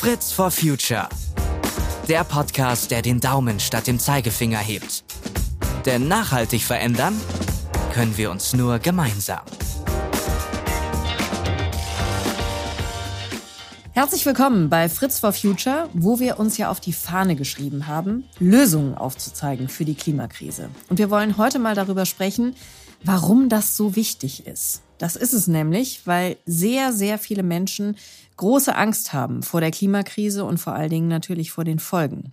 Fritz for Future. Der Podcast, der den Daumen statt dem Zeigefinger hebt. Denn nachhaltig verändern können wir uns nur gemeinsam. Herzlich willkommen bei Fritz for Future, wo wir uns ja auf die Fahne geschrieben haben, Lösungen aufzuzeigen für die Klimakrise. Und wir wollen heute mal darüber sprechen, warum das so wichtig ist. Das ist es nämlich, weil sehr, sehr viele Menschen große Angst haben vor der Klimakrise und vor allen Dingen natürlich vor den Folgen.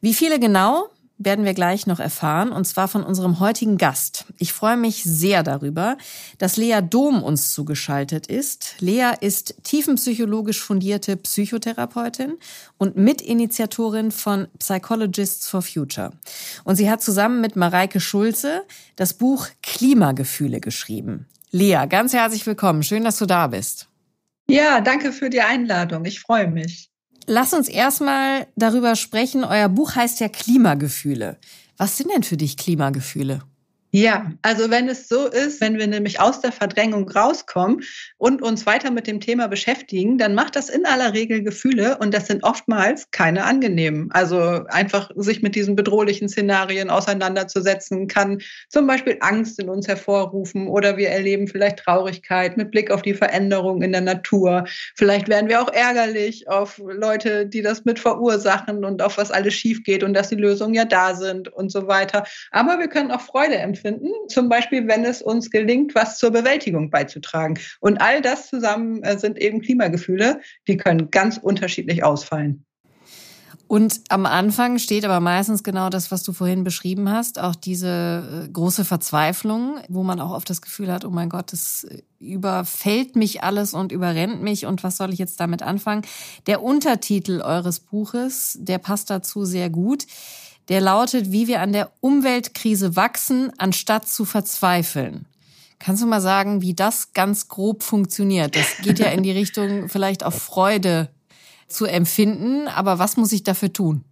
Wie viele genau, werden wir gleich noch erfahren, und zwar von unserem heutigen Gast. Ich freue mich sehr darüber, dass Lea Dom uns zugeschaltet ist. Lea ist tiefenpsychologisch fundierte Psychotherapeutin und Mitinitiatorin von Psychologists for Future. Und sie hat zusammen mit Mareike Schulze das Buch Klimagefühle geschrieben. Lea, ganz herzlich willkommen. Schön, dass du da bist. Ja, danke für die Einladung. Ich freue mich. Lass uns erstmal darüber sprechen. Euer Buch heißt ja Klimagefühle. Was sind denn für dich Klimagefühle? Ja, also wenn es so ist, wenn wir nämlich aus der Verdrängung rauskommen und uns weiter mit dem Thema beschäftigen, dann macht das in aller Regel Gefühle und das sind oftmals keine angenehmen. Also einfach sich mit diesen bedrohlichen Szenarien auseinanderzusetzen kann zum Beispiel Angst in uns hervorrufen oder wir erleben vielleicht Traurigkeit mit Blick auf die Veränderung in der Natur. Vielleicht werden wir auch ärgerlich auf Leute, die das mit verursachen und auf was alles schief geht und dass die Lösungen ja da sind und so weiter. Aber wir können auch Freude empfinden empfinden, zum Beispiel wenn es uns gelingt, was zur Bewältigung beizutragen. Und all das zusammen äh, sind eben Klimagefühle, die können ganz unterschiedlich ausfallen. Und am Anfang steht aber meistens genau das, was du vorhin beschrieben hast, auch diese äh, große Verzweiflung, wo man auch oft das Gefühl hat, oh mein Gott, es überfällt mich alles und überrennt mich und was soll ich jetzt damit anfangen? Der Untertitel eures Buches, der passt dazu sehr gut der lautet, wie wir an der Umweltkrise wachsen, anstatt zu verzweifeln. Kannst du mal sagen, wie das ganz grob funktioniert? Das geht ja in die Richtung, vielleicht auch Freude zu empfinden, aber was muss ich dafür tun?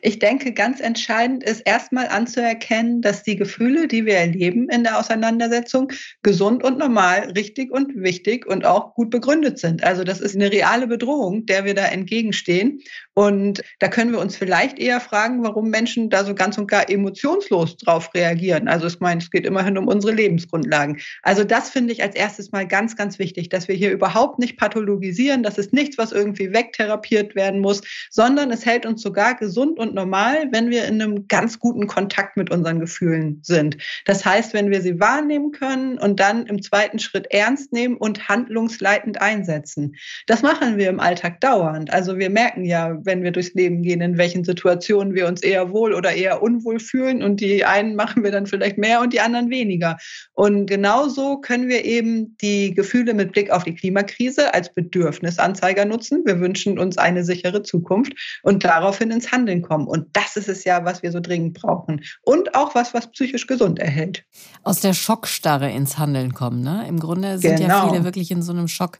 Ich denke, ganz entscheidend ist erstmal anzuerkennen, dass die Gefühle, die wir erleben in der Auseinandersetzung, gesund und normal, richtig und wichtig und auch gut begründet sind. Also das ist eine reale Bedrohung, der wir da entgegenstehen. Und da können wir uns vielleicht eher fragen, warum Menschen da so ganz und gar emotionslos drauf reagieren. Also ich meine, es geht immerhin um unsere Lebensgrundlagen. Also das finde ich als erstes mal ganz, ganz wichtig, dass wir hier überhaupt nicht pathologisieren. Das ist nichts, was irgendwie wegtherapiert werden muss, sondern es hält uns sogar gesund gesund und normal, wenn wir in einem ganz guten Kontakt mit unseren Gefühlen sind. Das heißt, wenn wir sie wahrnehmen können und dann im zweiten Schritt ernst nehmen und handlungsleitend einsetzen. Das machen wir im Alltag dauernd. Also wir merken ja, wenn wir durchs Leben gehen, in welchen Situationen wir uns eher wohl oder eher unwohl fühlen und die einen machen wir dann vielleicht mehr und die anderen weniger. Und genauso können wir eben die Gefühle mit Blick auf die Klimakrise als Bedürfnisanzeiger nutzen. Wir wünschen uns eine sichere Zukunft und daraufhin ins Handeln kommen. Und das ist es ja, was wir so dringend brauchen. Und auch was, was psychisch gesund erhält. Aus der Schockstarre ins Handeln kommen. Ne? Im Grunde sind genau. ja viele wirklich in so einem Schock.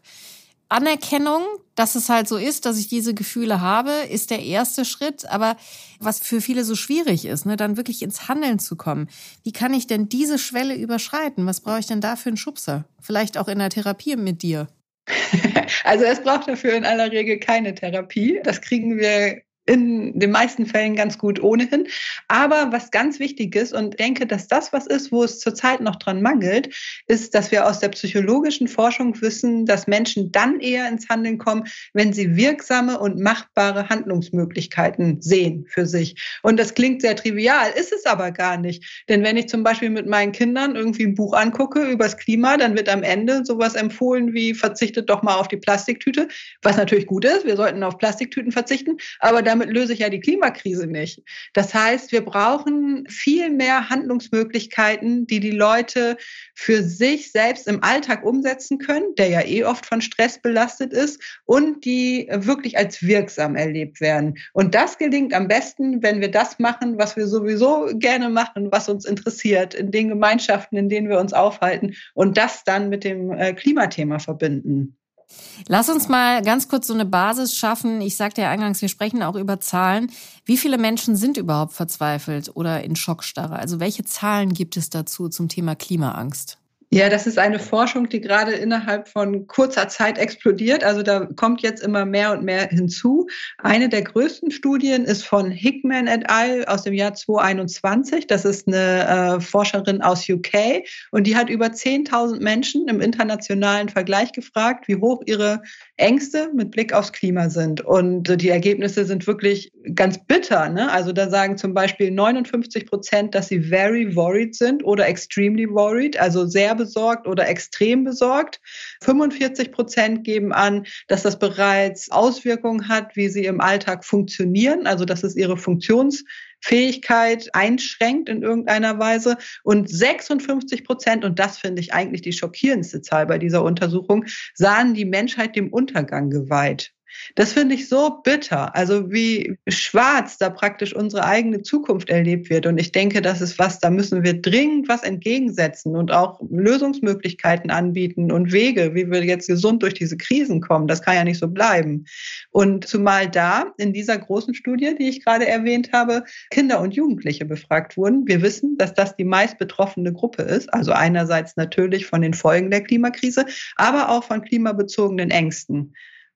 Anerkennung, dass es halt so ist, dass ich diese Gefühle habe, ist der erste Schritt. Aber was für viele so schwierig ist, ne, dann wirklich ins Handeln zu kommen. Wie kann ich denn diese Schwelle überschreiten? Was brauche ich denn da für einen Schubser? Vielleicht auch in der Therapie mit dir. Also es braucht dafür in aller Regel keine Therapie. Das kriegen wir in den meisten Fällen ganz gut ohnehin. Aber was ganz wichtig ist und denke, dass das was ist, wo es zurzeit noch dran mangelt, ist, dass wir aus der psychologischen Forschung wissen, dass Menschen dann eher ins Handeln kommen, wenn sie wirksame und machbare Handlungsmöglichkeiten sehen für sich. Und das klingt sehr trivial, ist es aber gar nicht. Denn wenn ich zum Beispiel mit meinen Kindern irgendwie ein Buch angucke übers Klima, dann wird am Ende sowas empfohlen wie verzichtet doch mal auf die Plastiktüte, was natürlich gut ist. Wir sollten auf Plastiktüten verzichten, aber damit löse ich ja die Klimakrise nicht. Das heißt, wir brauchen viel mehr Handlungsmöglichkeiten, die die Leute für sich selbst im Alltag umsetzen können, der ja eh oft von Stress belastet ist und die wirklich als wirksam erlebt werden. Und das gelingt am besten, wenn wir das machen, was wir sowieso gerne machen, was uns interessiert, in den Gemeinschaften, in denen wir uns aufhalten und das dann mit dem äh, Klimathema verbinden. Lass uns mal ganz kurz so eine Basis schaffen. Ich sagte ja eingangs, wir sprechen auch über Zahlen. Wie viele Menschen sind überhaupt verzweifelt oder in Schockstarre? Also welche Zahlen gibt es dazu zum Thema Klimaangst? Ja, das ist eine Forschung, die gerade innerhalb von kurzer Zeit explodiert. Also da kommt jetzt immer mehr und mehr hinzu. Eine der größten Studien ist von Hickman et al. aus dem Jahr 2021. Das ist eine äh, Forscherin aus UK und die hat über 10.000 Menschen im internationalen Vergleich gefragt, wie hoch ihre Ängste mit Blick aufs Klima sind. Und die Ergebnisse sind wirklich ganz bitter. Ne? Also da sagen zum Beispiel 59 Prozent, dass sie very worried sind oder extremely worried, also sehr besorgt oder extrem besorgt. 45 Prozent geben an, dass das bereits Auswirkungen hat, wie sie im Alltag funktionieren, also dass es ihre Funktionsfähigkeit einschränkt in irgendeiner Weise. Und 56 Prozent, und das finde ich eigentlich die schockierendste Zahl bei dieser Untersuchung, sahen die Menschheit dem Untergang geweiht. Das finde ich so bitter, also wie schwarz da praktisch unsere eigene Zukunft erlebt wird. Und ich denke, das ist was, da müssen wir dringend was entgegensetzen und auch Lösungsmöglichkeiten anbieten und Wege, wie wir jetzt gesund durch diese Krisen kommen. Das kann ja nicht so bleiben. Und zumal da in dieser großen Studie, die ich gerade erwähnt habe, Kinder und Jugendliche befragt wurden. Wir wissen, dass das die meist betroffene Gruppe ist. Also einerseits natürlich von den Folgen der Klimakrise, aber auch von klimabezogenen Ängsten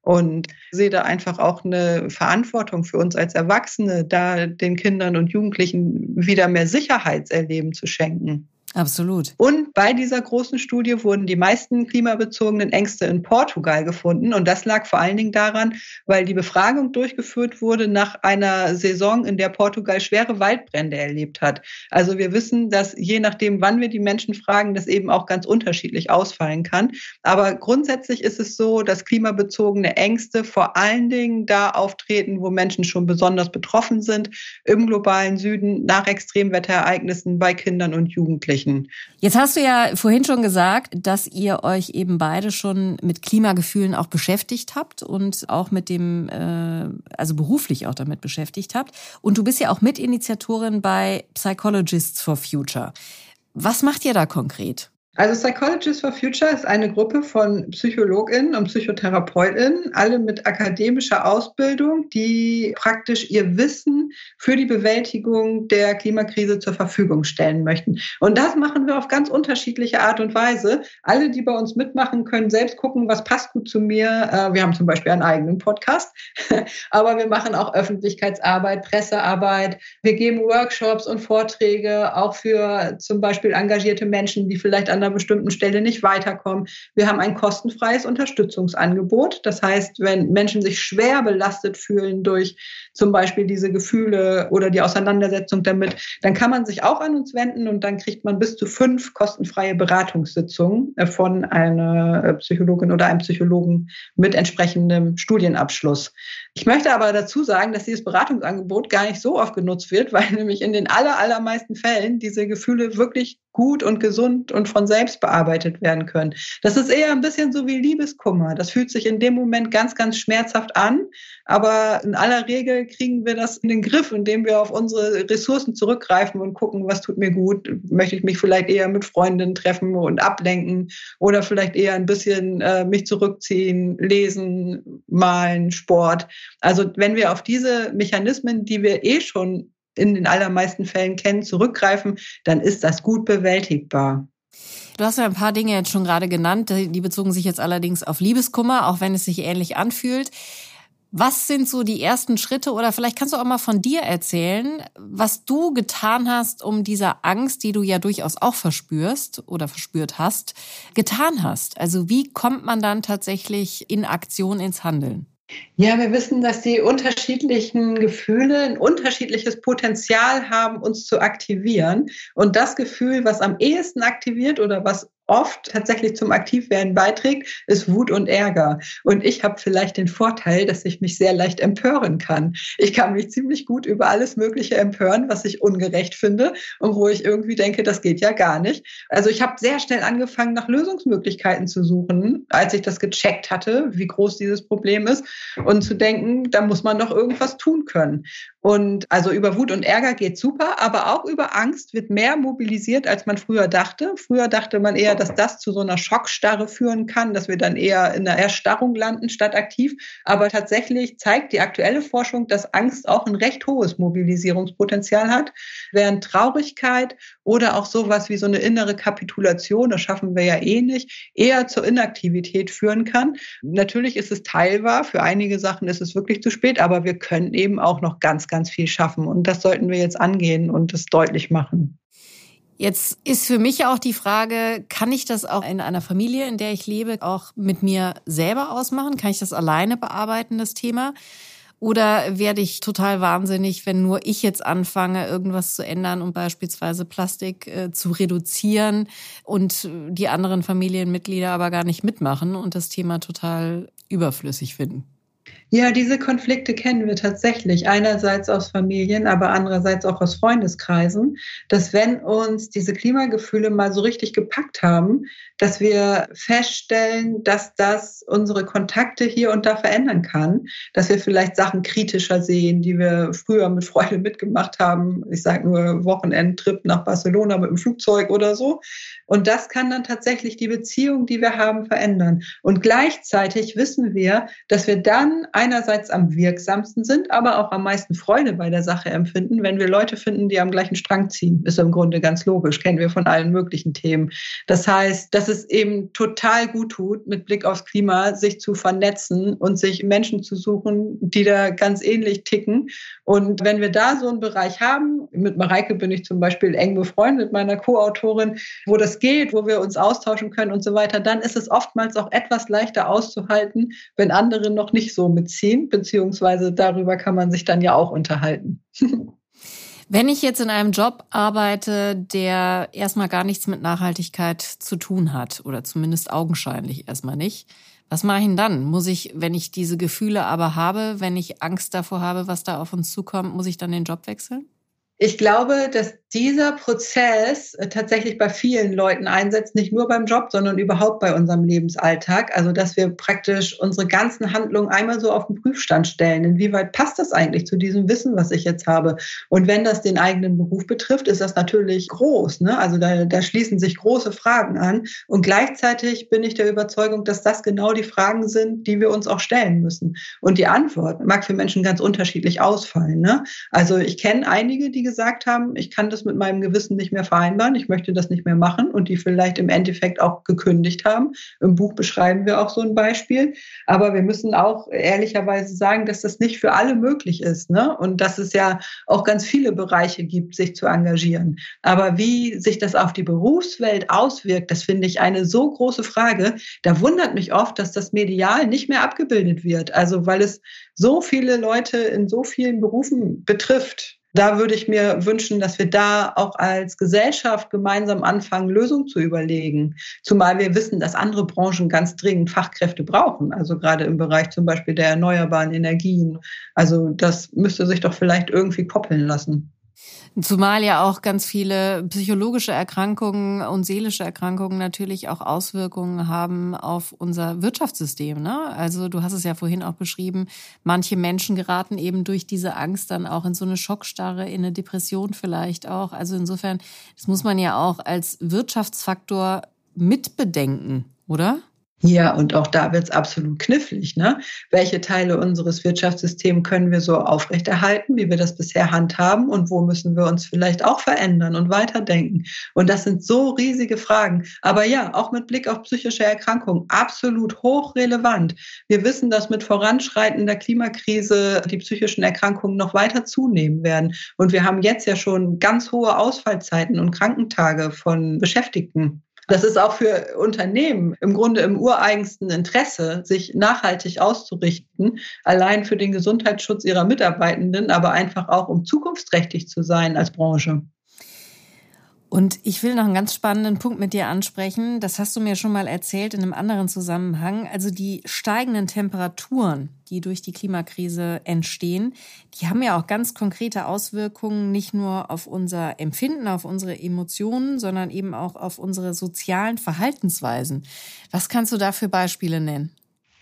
und sehe da einfach auch eine Verantwortung für uns als Erwachsene, da den Kindern und Jugendlichen wieder mehr Sicherheitserleben zu schenken. Absolut. Und bei dieser großen Studie wurden die meisten klimabezogenen Ängste in Portugal gefunden. Und das lag vor allen Dingen daran, weil die Befragung durchgeführt wurde nach einer Saison, in der Portugal schwere Waldbrände erlebt hat. Also wir wissen, dass je nachdem, wann wir die Menschen fragen, das eben auch ganz unterschiedlich ausfallen kann. Aber grundsätzlich ist es so, dass klimabezogene Ängste vor allen Dingen da auftreten, wo Menschen schon besonders betroffen sind, im globalen Süden, nach Extremwetterereignissen bei Kindern und Jugendlichen ermöglichen. Jetzt hast du ja vorhin schon gesagt, dass ihr euch eben beide schon mit Klimagefühlen auch beschäftigt habt und auch mit dem, äh, also beruflich auch damit beschäftigt habt. Und du bist ja auch Mitinitiatorin bei Psychologists for Future. Was macht ihr da konkret? Also Psychologists for Future ist eine Gruppe von Psychologinnen und Psychotherapeutinnen, alle mit akademischer Ausbildung, die praktisch ihr Wissen für die Bewältigung der Klimakrise zur Verfügung stellen möchten. Und das machen wir auf ganz unterschiedliche Art und Weise. Alle, die bei uns mitmachen, können selbst gucken, was passt gut zu mir. Äh, wir haben zum Beispiel einen eigenen Podcast, aber wir machen auch Öffentlichkeitsarbeit, Pressearbeit. Wir geben Workshops und Vorträge auch für zum Beispiel engagierte Menschen, die vielleicht an einer bestimmten Stelle nicht weiterkommen. Wir haben ein kostenfreies Unterstützungsangebot. Das heißt, wenn Menschen sich schwer belastet fühlen durch zum Beispiel diese Gefühle oder die Auseinandersetzung damit, dann kann man sich auch an uns wenden und dann kriegt man bis zu fünf kostenfreie Beratungssitzungen äh, von einer äh, Psychologin oder einem Psychologen mit entsprechendem Studienabschluss. Ich möchte aber dazu sagen, dass dieses Beratungsangebot gar nicht so oft genutzt wird, weil nämlich in den aller, allermeisten Fällen diese Gefühle wirklich gut und gesund und von selbst bearbeitet werden können. Das ist eher ein bisschen so wie Liebeskummer. Das fühlt sich in dem Moment ganz, ganz schmerzhaft an, aber in aller Regel kriegen wir das in den Griff, indem wir auf unsere Ressourcen zurückgreifen und gucken, was tut mir gut. Möchte ich mich vielleicht eher mit Freundinnen treffen und ablenken oder vielleicht eher ein bisschen äh, mich zurückziehen, lesen, malen, Sport. Also wenn wir auf diese Mechanismen, die wir eh schon in den allermeisten Fällen kennen, zurückgreifen, dann ist das gut bewältigbar. Du hast ja ein paar Dinge jetzt schon gerade genannt, die bezogen sich jetzt allerdings auf Liebeskummer, auch wenn es sich ähnlich anfühlt. Was sind so die ersten Schritte oder vielleicht kannst du auch mal von dir erzählen, was du getan hast, um dieser Angst, die du ja durchaus auch verspürst oder verspürt hast, getan hast? Also wie kommt man dann tatsächlich in Aktion ins Handeln? Ja, wir wissen, dass die unterschiedlichen Gefühle ein unterschiedliches Potenzial haben, uns zu aktivieren. Und das Gefühl, was am ehesten aktiviert oder was oft tatsächlich zum Aktivwerden beiträgt, ist Wut und Ärger. Und ich habe vielleicht den Vorteil, dass ich mich sehr leicht empören kann. Ich kann mich ziemlich gut über alles Mögliche empören, was ich ungerecht finde und wo ich irgendwie denke, das geht ja gar nicht. Also ich habe sehr schnell angefangen, nach Lösungsmöglichkeiten zu suchen, als ich das gecheckt hatte, wie groß dieses Problem ist und zu denken, da muss man doch irgendwas tun können. Und also über Wut und Ärger geht super, aber auch über Angst wird mehr mobilisiert, als man früher dachte. Früher dachte man eher, dass das zu so einer Schockstarre führen kann, dass wir dann eher in einer Erstarrung landen statt aktiv. Aber tatsächlich zeigt die aktuelle Forschung, dass Angst auch ein recht hohes Mobilisierungspotenzial hat, während Traurigkeit oder auch sowas wie so eine innere Kapitulation, das schaffen wir ja eh nicht, eher zur Inaktivität führen kann. Natürlich ist es teilbar, für einige Sachen ist es wirklich zu spät, aber wir können eben auch noch ganz, ganz viel schaffen und das sollten wir jetzt angehen und es deutlich machen. Jetzt ist für mich auch die Frage, kann ich das auch in einer Familie, in der ich lebe, auch mit mir selber ausmachen? Kann ich das alleine bearbeiten, das Thema? Oder werde ich total wahnsinnig, wenn nur ich jetzt anfange, irgendwas zu ändern und beispielsweise Plastik äh, zu reduzieren und die anderen Familienmitglieder aber gar nicht mitmachen und das Thema total überflüssig finden? Ja, diese Konflikte kennen wir tatsächlich. Einerseits aus Familien, aber andererseits auch aus Freundeskreisen, dass wenn uns diese Klimagefühle mal so richtig gepackt haben, dass wir feststellen, dass das unsere Kontakte hier und da verändern kann, dass wir vielleicht Sachen kritischer sehen, die wir früher mit Freude mitgemacht haben. Ich sage nur Wochenendtrip nach Barcelona mit dem Flugzeug oder so. Und das kann dann tatsächlich die Beziehung, die wir haben, verändern. Und gleichzeitig wissen wir, dass wir dann einerseits am wirksamsten sind, aber auch am meisten Freude bei der Sache empfinden, wenn wir Leute finden, die am gleichen Strang ziehen. Ist im Grunde ganz logisch, kennen wir von allen möglichen Themen. Das heißt, dass es eben total gut tut, mit Blick aufs Klima, sich zu vernetzen und sich Menschen zu suchen, die da ganz ähnlich ticken. Und wenn wir da so einen Bereich haben, mit Mareike bin ich zum Beispiel eng befreundet, meiner Co-Autorin, wo das geht, wo wir uns austauschen können und so weiter, dann ist es oftmals auch etwas leichter auszuhalten, wenn andere noch nicht so mit beziehen, beziehungsweise darüber kann man sich dann ja auch unterhalten. Wenn ich jetzt in einem Job arbeite, der erstmal gar nichts mit Nachhaltigkeit zu tun hat oder zumindest augenscheinlich erstmal nicht, was mache ich denn dann? Muss ich, wenn ich diese Gefühle aber habe, wenn ich Angst davor habe, was da auf uns zukommt, muss ich dann den Job wechseln? Ich glaube, dass dieser Prozess äh, tatsächlich bei vielen Leuten einsetzt, nicht nur beim Job, sondern überhaupt bei unserem Lebensalltag. Also, dass wir praktisch unsere ganzen Handlungen einmal so auf den Prüfstand stellen. Inwieweit passt das eigentlich zu diesem Wissen, was ich jetzt habe? Und wenn das den eigenen Beruf betrifft, ist das natürlich groß. Ne? Also, da, da schließen sich große Fragen an. Und gleichzeitig bin ich der Überzeugung, dass das genau die Fragen sind, die wir uns auch stellen müssen. Und die Antwort mag für Menschen ganz unterschiedlich ausfallen. Ne? Also, ich kenne einige, die gesagt haben, ich kann das das mit meinem Gewissen nicht mehr vereinbaren, ich möchte das nicht mehr machen und die vielleicht im Endeffekt auch gekündigt haben. Im Buch beschreiben wir auch so ein Beispiel. Aber wir müssen auch ehrlicherweise sagen, dass das nicht für alle möglich ist. Ne? Und dass es ja auch ganz viele Bereiche gibt, sich zu engagieren. Aber wie sich das auf die Berufswelt auswirkt, das finde ich eine so große Frage. Da wundert mich oft, dass das medial nicht mehr abgebildet wird. Also weil es so viele Leute in so vielen Berufen betrifft da würde ich mir wünschen, dass wir da auch als Gesellschaft gemeinsam anfangen, Lösungen zu überlegen. Zumal wir wissen, dass andere Branchen ganz dringend Fachkräfte brauchen. Also gerade im Bereich zum Beispiel der erneuerbaren Energien. Also das müsste sich doch vielleicht irgendwie koppeln lassen. Zumal ja auch ganz viele psychologische Erkrankungen und seelische Erkrankungen natürlich auch Auswirkungen haben auf unser Wirtschaftssystem. Ne? Also du hast es ja vorhin auch beschrieben, manche Menschen geraten eben durch diese Angst dann auch in so eine Schockstarre, in eine Depression vielleicht auch. Also insofern, das muss man ja auch als Wirtschaftsfaktor mitbedenken, oder? Ja, und auch da wird es absolut knifflig. Ne? Welche Teile unseres Wirtschaftssystems können wir so aufrechterhalten, wie wir das bisher handhaben und wo müssen wir uns vielleicht auch verändern und weiterdenken? Und das sind so riesige Fragen. Aber ja, auch mit Blick auf psychische Erkrankungen, absolut hochrelevant. Wir wissen, dass mit voranschreitender Klimakrise die psychischen Erkrankungen noch weiter zunehmen werden. Und wir haben jetzt ja schon ganz hohe Ausfallzeiten und Krankentage von Beschäftigten. Das ist auch für Unternehmen im Grunde im ureigensten Interesse, sich nachhaltig auszurichten, allein für den Gesundheitsschutz ihrer Mitarbeitenden, aber einfach auch um zukunftsträchtig zu sein als Branche. Und ich will noch einen ganz spannenden Punkt mit dir ansprechen. Das hast du mir schon mal erzählt in einem anderen Zusammenhang. Also die steigenden Temperaturen, die durch die Klimakrise entstehen, die haben ja auch ganz konkrete Auswirkungen nicht nur auf unser Empfinden, auf unsere Emotionen, sondern eben auch auf unsere sozialen Verhaltensweisen. Was kannst du da für Beispiele nennen?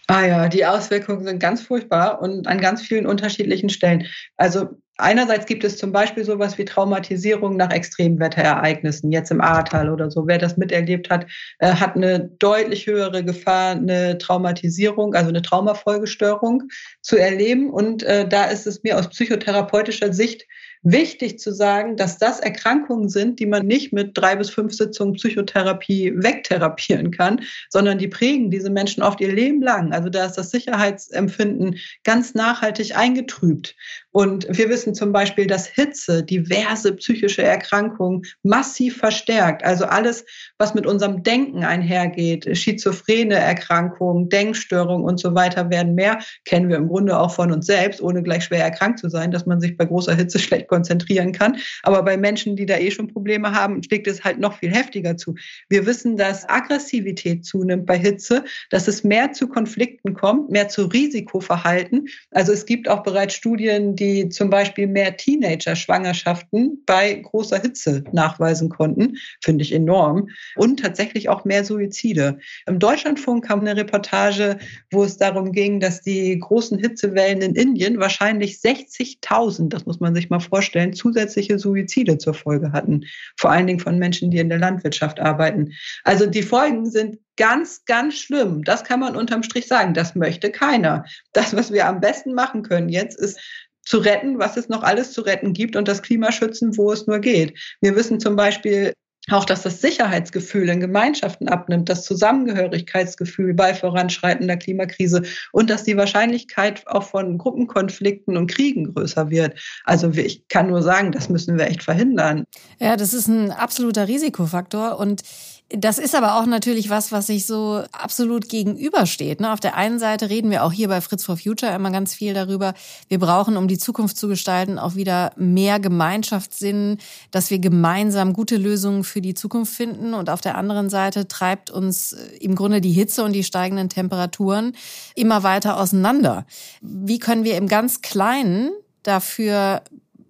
Ah ja, die Auswirkungen sind ganz furchtbar und an ganz vielen unterschiedlichen Stellen. Also Einerseits gibt es zum Beispiel sowas wie Traumatisierung nach Extremwetterereignissen, jetzt im Ahrtal oder so. Wer das miterlebt hat, äh, hat eine deutlich höhere Gefahr, eine Traumatisierung, also eine Traumafolgestörung zu erleben. Und äh, da ist es mir aus psychotherapeutischer Sicht wichtig zu sagen, dass das Erkrankungen sind, die man nicht mit drei bis fünf Sitzungen Psychotherapie wegtherapieren kann, sondern die prägen diese Menschen oft ihr Leben lang. Also da ist das Sicherheitsempfinden ganz nachhaltig eingetrübt. Und wir wissen zum Beispiel, dass Hitze diverse psychische Erkrankungen massiv verstärkt. Also alles, was mit unserem Denken einhergeht, schizophrene Erkrankungen, Denkstörungen und so weiter werden mehr. Kennen wir im Grunde auch von uns selbst, ohne gleich schwer erkrankt zu sein, dass man sich bei großer Hitze schlecht konzentrieren kann. Aber bei Menschen, die da eh schon Probleme haben, schlägt es halt noch viel heftiger zu. Wir wissen, dass Aggressivität zunimmt bei Hitze, dass es mehr zu Konflikten kommt, mehr zu Risikoverhalten. Also es gibt auch bereits Studien, die zum Beispiel mehr Teenager-Schwangerschaften bei großer Hitze nachweisen konnten. Finde ich enorm. Und tatsächlich auch mehr Suizide. Im Deutschlandfunk kam eine Reportage, wo es darum ging, dass die großen Hitzewellen in Indien wahrscheinlich 60.000, das muss man sich mal vorstellen, zusätzliche Suizide zur Folge hatten. Vor allen Dingen von Menschen, die in der Landwirtschaft arbeiten. Also die Folgen sind ganz, ganz schlimm. Das kann man unterm Strich sagen. Das möchte keiner. Das, was wir am besten machen können jetzt, ist zu retten, was es noch alles zu retten gibt und das Klima schützen, wo es nur geht. Wir wissen zum Beispiel, auch, dass das Sicherheitsgefühl in Gemeinschaften abnimmt, das Zusammengehörigkeitsgefühl bei voranschreitender Klimakrise und dass die Wahrscheinlichkeit auch von Gruppenkonflikten und Kriegen größer wird. Also ich kann nur sagen, das müssen wir echt verhindern. Ja, das ist ein absoluter Risikofaktor und das ist aber auch natürlich was, was sich so absolut gegenübersteht. Ne? Auf der einen Seite reden wir auch hier bei Fritz for Future immer ganz viel darüber. Wir brauchen, um die Zukunft zu gestalten, auch wieder mehr Gemeinschaftssinn, dass wir gemeinsam gute Lösungen für die Zukunft finden. Und auf der anderen Seite treibt uns äh, im Grunde die Hitze und die steigenden Temperaturen immer weiter auseinander. Wie können wir im ganz Kleinen dafür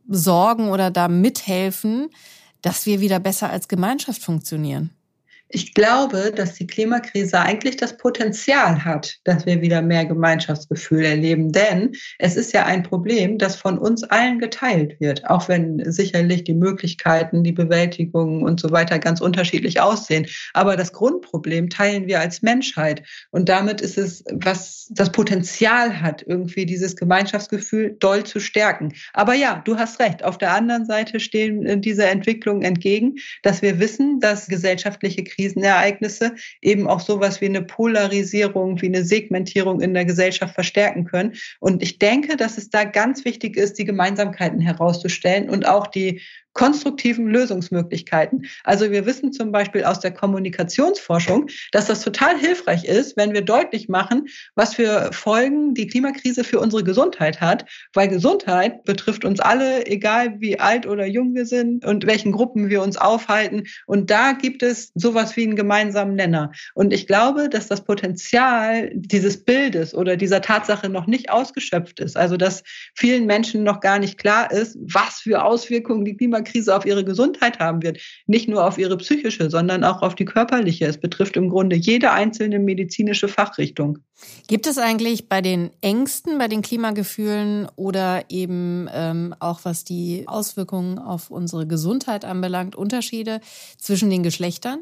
sorgen oder da mithelfen, dass wir wieder besser als Gemeinschaft funktionieren? Ich glaube, dass die Klimakrise eigentlich das Potenzial hat, dass wir wieder mehr Gemeinschaftsgefühl erleben. Denn es ist ja ein Problem, das von uns allen geteilt wird, auch wenn sicherlich die Möglichkeiten, die Bewältigung und so weiter ganz unterschiedlich aussehen. Aber das Grundproblem teilen wir als Menschheit. Und damit ist es, was das Potenzial hat, irgendwie dieses Gemeinschaftsgefühl doll zu stärken. Aber ja, du hast recht. Auf der anderen Seite stehen diese Entwicklungen entgegen, dass wir wissen, dass gesellschaftliche Krisen Krisenereignisse eben auch sowas wie eine Polarisierung, wie eine Segmentierung in der Gesellschaft verstärken können. Und ich denke, dass es da ganz wichtig ist, die Gemeinsamkeiten herauszustellen und auch die konstruktiven Lösungsmöglichkeiten. Also wir wissen zum Beispiel aus der Kommunikationsforschung, dass das total hilfreich ist, wenn wir deutlich machen, was für Folgen die Klimakrise für unsere Gesundheit hat, weil Gesundheit betrifft uns alle, egal wie alt oder jung wir sind und welchen Gruppen wir uns aufhalten. Und da gibt es sowas wie einen gemeinsamen Nenner. Und ich glaube, dass das Potenzial dieses Bildes oder dieser Tatsache noch nicht ausgeschöpft ist. Also dass vielen Menschen noch gar nicht klar ist, was für Auswirkungen die Klimakrise Klimakrise auf ihre Gesundheit haben wird. Nicht nur auf ihre psychische, sondern auch auf die körperliche. Es betrifft im Grunde jede einzelne medizinische Fachrichtung. Gibt es eigentlich bei den Ängsten, bei den Klimagefühlen oder eben ähm, auch was die Auswirkungen auf unsere Gesundheit anbelangt, Unterschiede zwischen den Geschlechtern?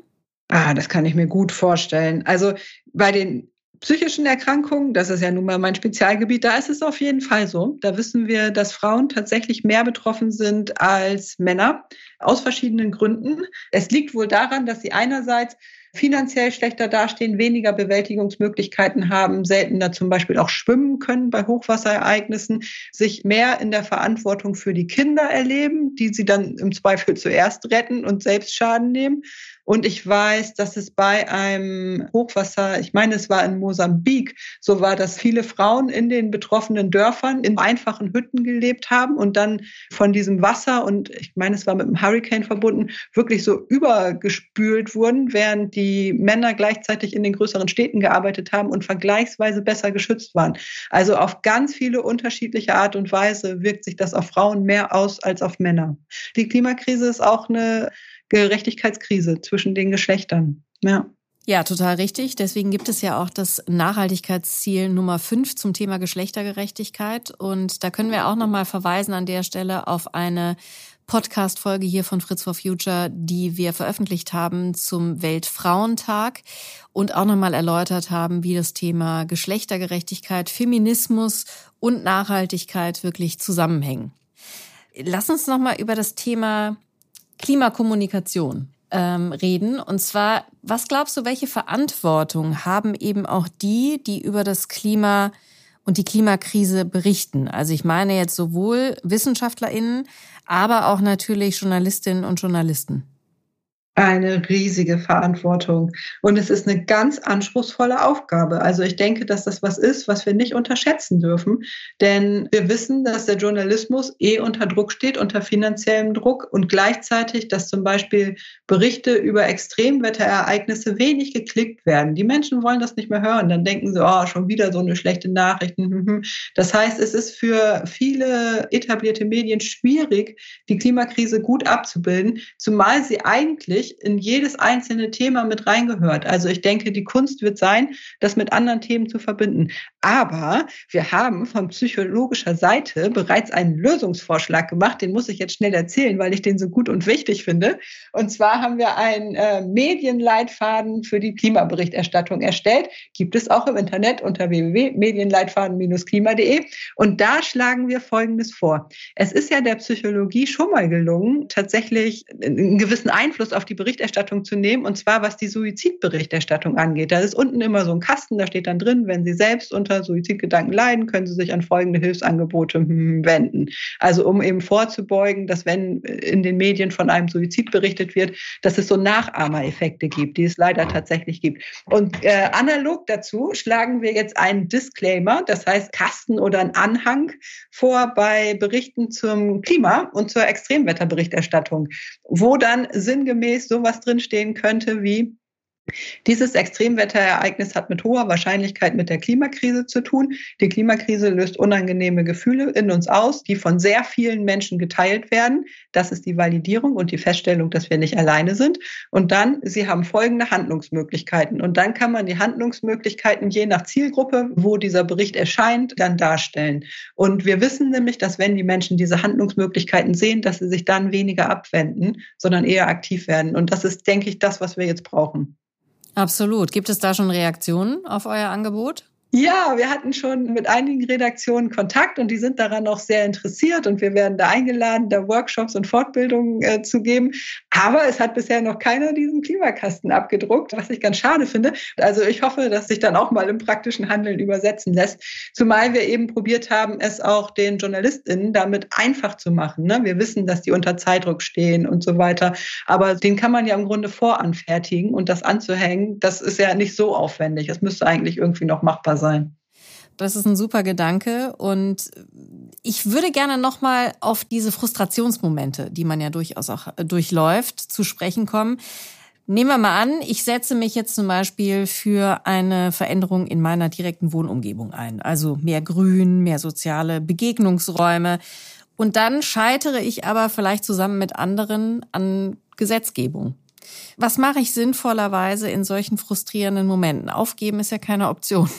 Ah, das kann ich mir gut vorstellen. Also bei den psychischen Erkrankungen, das ist ja nun mal mein Spezialgebiet, da ist es auf jeden Fall so. Da wissen wir, dass Frauen tatsächlich mehr betroffen sind als Männer aus verschiedenen Gründen. Es liegt wohl daran, dass sie einerseits finanziell schlechter dastehen, weniger Bewältigungsmöglichkeiten haben, seltener zum Beispiel auch schwimmen können bei Hochwasserereignissen, sich mehr in der Verantwortung für die Kinder erleben, die sie dann im Zweifel zuerst retten und selbst Schaden nehmen. Und ich weiß, dass es bei einem Hochwasser, ich meine, es war in Mosambik, so war, dass viele Frauen in den betroffenen Dörfern in einfachen Hütten gelebt haben und dann von diesem Wasser und ich meine, es war mit einem Hurricane verbunden, wirklich so übergespült wurden, während die Männer gleichzeitig in den größeren Städten gearbeitet haben und vergleichsweise besser geschützt waren. Also auf ganz viele unterschiedliche Art und Weise wirkt sich das auf Frauen mehr aus als auf Männer. Die Klimakrise ist auch eine Gerechtigkeitskrise zwischen den Geschlechtern. Ja. Ja, total richtig. Deswegen gibt es ja auch das Nachhaltigkeitsziel Nummer 5 zum Thema Geschlechtergerechtigkeit. Und da können wir auch nochmal verweisen an der Stelle auf eine Podcast-Folge hier von Fritz for Future, die wir veröffentlicht haben zum Weltfrauentag und auch nochmal erläutert haben, wie das Thema Geschlechtergerechtigkeit, Feminismus und Nachhaltigkeit wirklich zusammenhängen. Lass uns nochmal über das Thema Klimakommunikation ähm, reden. Und zwar, was glaubst du, welche Verantwortung haben eben auch die, die über das Klima und die Klimakrise berichten? Also ich meine jetzt sowohl WissenschaftlerInnen, aber auch natürlich Journalistinnen und Journalisten eine riesige Verantwortung. Und es ist eine ganz anspruchsvolle Aufgabe. Also ich denke, dass das was ist, was wir nicht unterschätzen dürfen. Denn wir wissen, dass der Journalismus eh unter Druck steht, unter finanziellem Druck und gleichzeitig, dass zum Beispiel Berichte über Extremwetterereignisse wenig geklickt werden. Die Menschen wollen das nicht mehr hören. Dann denken sie, oh, schon wieder so eine schlechte Nachricht. Das heißt, es ist für viele etablierte Medien schwierig, die Klimakrise gut abzubilden, zumal sie eigentlich wirklich in jedes einzelne Thema mit reingehört. Also ich denke, die Kunst wird sein, das mit anderen Themen zu verbinden. Aber wir haben von psychologischer Seite bereits einen Lösungsvorschlag gemacht. Den muss ich jetzt schnell erzählen, weil ich den so gut und wichtig finde. Und zwar haben wir einen äh, Medienleitfaden für die Klimaberichterstattung erstellt. Gibt es auch im Internet unter www.medienleitfaden-klima.de. Und da schlagen wir Folgendes vor. Es ist ja der Psychologie schon mal gelungen, tatsächlich einen gewissen Einfluss auf die Berichterstattung zu nehmen, und zwar was die Suizidberichterstattung angeht. Da ist unten immer so ein Kasten, da steht dann drin, wenn Sie selbst unter Suizidgedanken leiden, können Sie sich an folgende Hilfsangebote hm, wenden. Also um eben vorzubeugen, dass wenn in den Medien von einem Suizid berichtet wird, dass es so Nachahmereffekte gibt, die es leider tatsächlich gibt. Und äh, analog dazu schlagen wir jetzt einen Disclaimer, das heißt Kasten oder einen Anhang vor bei Berichten zum Klima und zur Extremwetterberichterstattung, wo dann sinngemäß sowas drinstehen könnte wie dieses Extremwetterereignis hat mit hoher Wahrscheinlichkeit mit der Klimakrise zu tun. Die Klimakrise löst unangenehme Gefühle in uns aus, die von sehr vielen Menschen geteilt werden. Das ist die Validierung und die Feststellung, dass wir nicht alleine sind. Und dann, Sie haben folgende Handlungsmöglichkeiten. Und dann kann man die Handlungsmöglichkeiten je nach Zielgruppe, wo dieser Bericht erscheint, dann darstellen. Und wir wissen nämlich, dass wenn die Menschen diese Handlungsmöglichkeiten sehen, dass sie sich dann weniger abwenden, sondern eher aktiv werden. Und das ist, denke ich, das, was wir jetzt brauchen. Absolut. Gibt es da schon Reaktionen auf euer Angebot? Ja, wir hatten schon mit einigen Redaktionen Kontakt und die sind daran auch sehr interessiert und wir werden da eingeladen, da Workshops und Fortbildungen äh, zu geben. Aber es hat bisher noch keiner diesen Klimakasten abgedruckt, was ich ganz schade finde. Also ich hoffe, dass sich dann auch mal im praktischen Handeln übersetzen lässt. Zumal wir eben probiert haben, es auch den JournalistInnen damit einfach zu machen. Ne? Wir wissen, dass die unter Zeitdruck stehen und so weiter. Aber den kann man ja im Grunde voranfertigen und das anzuhängen, das ist ja nicht so aufwendig. Das müsste eigentlich irgendwie noch machbar sein sein. Das ist ein super Gedanke und ich würde gerne nochmal auf diese Frustrationsmomente, die man ja durchaus auch äh, durchläuft, zu sprechen kommen. Nehmen wir mal an, ich setze mich jetzt zum Beispiel für eine Veränderung in meiner direkten Wohnumgebung ein. Also mehr Grün, mehr soziale Begegnungsräume. Und dann scheitere ich aber vielleicht zusammen mit anderen an Gesetzgebung. Was mache ich sinnvollerweise in solchen frustrierenden Momenten? Aufgeben ist ja keine Option.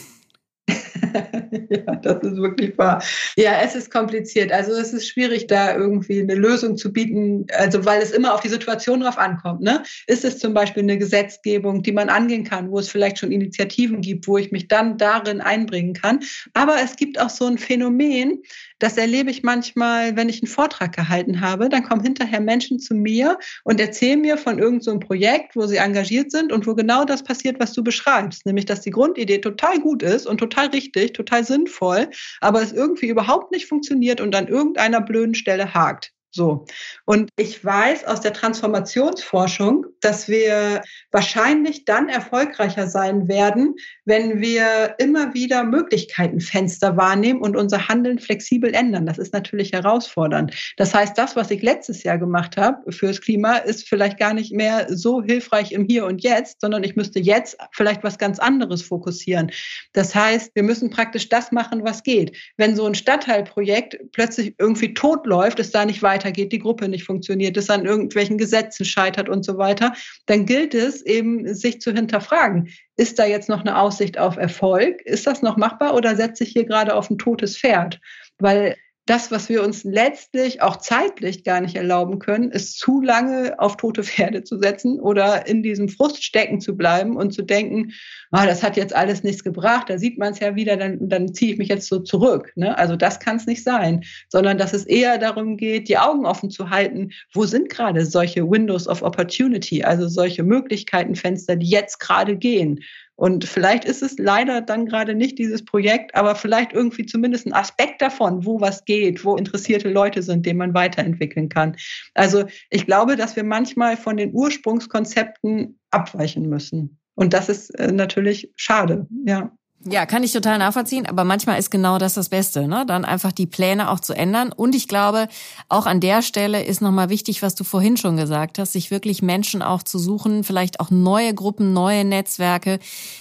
ja, das ist wirklich wahr. Ja, es ist kompliziert. Also es ist schwierig, da irgendwie eine Lösung zu bieten, also weil es immer auf die Situation drauf ankommt. Ne? Ist es zum Beispiel eine Gesetzgebung, die man angehen kann, wo es vielleicht schon Initiativen gibt, wo ich mich dann darin einbringen kann. Aber es gibt auch so ein Phänomen, das erlebe ich manchmal, wenn ich einen Vortrag gehalten habe. Dann kommen hinterher Menschen zu mir und erzählen mir von irgendeinem so Projekt, wo sie engagiert sind und wo genau das passiert, was du beschreibst. Nämlich, dass die Grundidee total gut ist und total richtig, total sinnvoll, aber es irgendwie überhaupt nicht funktioniert und an irgendeiner blöden Stelle hakt. So. Und ich weiß aus der Transformationsforschung, dass wir wahrscheinlich dann erfolgreicher sein werden, wenn wir immer wieder Möglichkeitenfenster wahrnehmen und unser Handeln flexibel ändern. Das ist natürlich herausfordernd. Das heißt, das, was ich letztes Jahr gemacht habe fürs Klima, ist vielleicht gar nicht mehr so hilfreich im Hier und Jetzt, sondern ich müsste jetzt vielleicht was ganz anderes fokussieren. Das heißt, wir müssen praktisch das machen, was geht. Wenn so ein Stadtteilprojekt plötzlich irgendwie tot läuft, es da nicht weiter weitergeht, die Gruppe nicht funktioniert, es an irgendwelchen Gesetzen scheitert und so weiter, dann gilt es eben, sich zu hinterfragen. Ist da jetzt noch eine Aussicht auf Erfolg? Ist das noch machbar oder setze ich hier gerade auf ein totes Pferd? Weil das, was wir uns letztlich auch zeitlich gar nicht erlauben können, ist zu lange auf tote Pferde zu setzen oder in diesem Frust stecken zu bleiben und zu denken, ah, das hat jetzt alles nichts gebracht, da sieht man es ja wieder, dann, dann ziehe ich mich jetzt so zurück. Ne? Also das kann es nicht sein, sondern dass es eher darum geht, die Augen offen zu halten, wo sind gerade solche Windows of Opportunity, also solche Möglichkeitenfenster, die jetzt gerade gehen. Und vielleicht ist es leider dann gerade nicht dieses Projekt, aber vielleicht irgendwie zumindest ein Aspekt davon, wo was geht, wo interessierte Leute sind, den man weiterentwickeln kann. Also ich glaube, dass wir manchmal von den Ursprungskonzepten abweichen müssen. Und das ist äh, natürlich schade, ja. Ja, kann ich total nachvollziehen, aber manchmal ist genau das das Beste, ne? Dann einfach die Pläne auch zu ändern. Und ich glaube, auch an der Stelle ist nochmal wichtig, was du vorhin schon gesagt hast, sich wirklich Menschen auch zu suchen, vielleicht auch neue Gruppen, neue Netzwerke,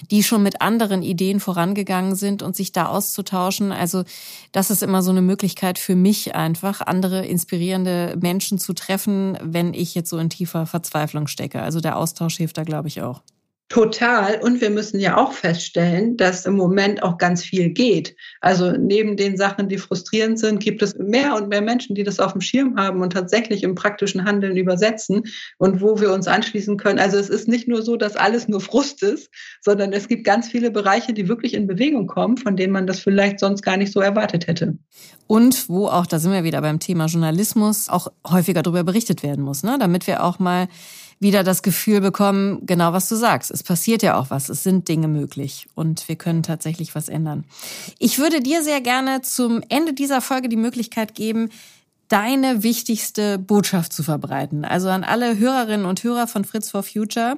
die schon mit anderen Ideen vorangegangen sind und sich da auszutauschen. Also das ist immer so eine Möglichkeit für mich einfach, andere inspirierende Menschen zu treffen, wenn ich jetzt so in tiefer Verzweiflung stecke. Also der Austausch hilft da, glaube ich, auch. Total. Und wir müssen ja auch feststellen, dass im Moment auch ganz viel geht. Also neben den Sachen, die frustrierend sind, gibt es mehr und mehr Menschen, die das auf dem Schirm haben und tatsächlich im praktischen Handeln übersetzen und wo wir uns anschließen können. Also es ist nicht nur so, dass alles nur Frust ist, sondern es gibt ganz viele Bereiche, die wirklich in Bewegung kommen, von denen man das vielleicht sonst gar nicht so erwartet hätte. Und wo auch, da sind wir wieder beim Thema Journalismus, auch häufiger darüber berichtet werden muss, ne? damit wir auch mal wieder das Gefühl bekommen, genau was du sagst. Es passiert ja auch was. Es sind Dinge möglich und wir können tatsächlich was ändern. Ich würde dir sehr gerne zum Ende dieser Folge die Möglichkeit geben, deine wichtigste Botschaft zu verbreiten. Also an alle Hörerinnen und Hörer von Fritz for Future,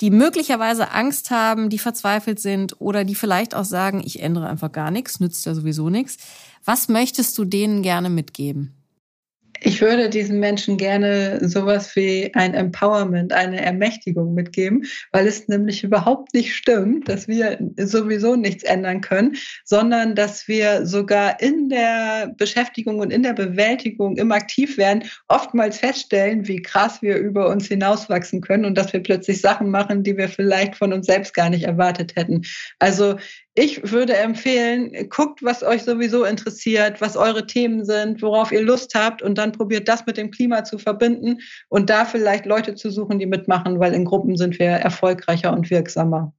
die möglicherweise Angst haben, die verzweifelt sind oder die vielleicht auch sagen, ich ändere einfach gar nichts, nützt ja sowieso nichts. Was möchtest du denen gerne mitgeben? Ich würde diesen Menschen gerne sowas wie ein Empowerment, eine Ermächtigung mitgeben, weil es nämlich überhaupt nicht stimmt, dass wir sowieso nichts ändern können, sondern dass wir sogar in der Beschäftigung und in der Bewältigung immer aktiv werden, oftmals feststellen, wie krass wir über uns hinauswachsen können und dass wir plötzlich Sachen machen, die wir vielleicht von uns selbst gar nicht erwartet hätten. Also ich würde empfehlen, guckt, was euch sowieso interessiert, was eure Themen sind, worauf ihr Lust habt und dann probiert das mit dem Klima zu verbinden und da vielleicht Leute zu suchen, die mitmachen, weil in Gruppen sind wir erfolgreicher und wirksamer.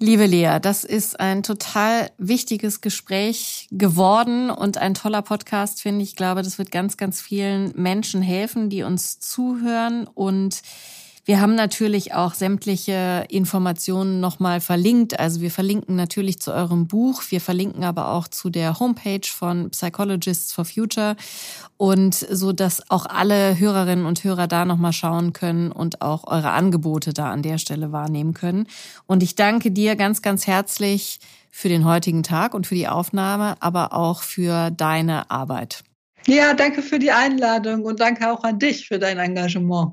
Liebe Lea, das ist ein total wichtiges Gespräch geworden und ein toller Podcast, finde ich. Ich glaube, das wird ganz, ganz vielen Menschen helfen, die uns zuhören und wir haben natürlich auch sämtliche Informationen nochmal verlinkt. Also wir verlinken natürlich zu eurem Buch. Wir verlinken aber auch zu der Homepage von Psychologists for Future und so, dass auch alle Hörerinnen und Hörer da nochmal schauen können und auch eure Angebote da an der Stelle wahrnehmen können. Und ich danke dir ganz, ganz herzlich für den heutigen Tag und für die Aufnahme, aber auch für deine Arbeit. Ja, danke für die Einladung und danke auch an dich für dein Engagement.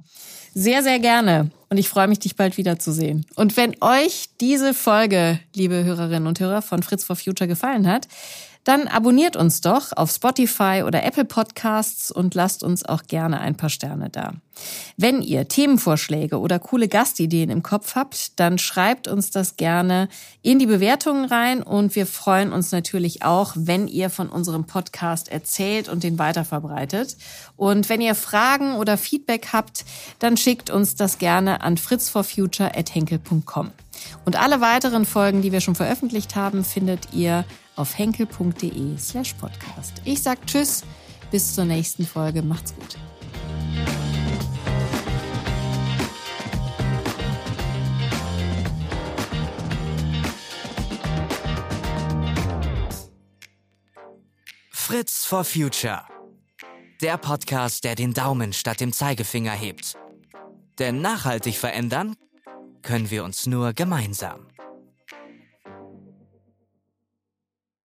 Sehr, sehr gerne. Und ich freue mich, dich bald wiederzusehen. Und wenn euch diese Folge, liebe Hörerinnen und Hörer von Fritz for Future gefallen hat, dann abonniert uns doch auf Spotify oder Apple Podcasts und lasst uns auch gerne ein paar Sterne da. Wenn ihr Themenvorschläge oder coole Gastideen im Kopf habt, dann schreibt uns das gerne in die Bewertungen rein und wir freuen uns natürlich auch, wenn ihr von unserem Podcast erzählt und den weiterverbreitet. Und wenn ihr Fragen oder Feedback habt, dann schickt uns das gerne an fritzforfuture@henkel.com. Und alle weiteren Folgen, die wir schon veröffentlicht haben, findet ihr auf henkel.de slash podcast. Ich sag Tschüss, bis zur nächsten Folge. Macht's gut. Fritz for Future. Der Podcast, der den Daumen statt dem Zeigefinger hebt. Denn nachhaltig verändern können wir uns nur gemeinsam.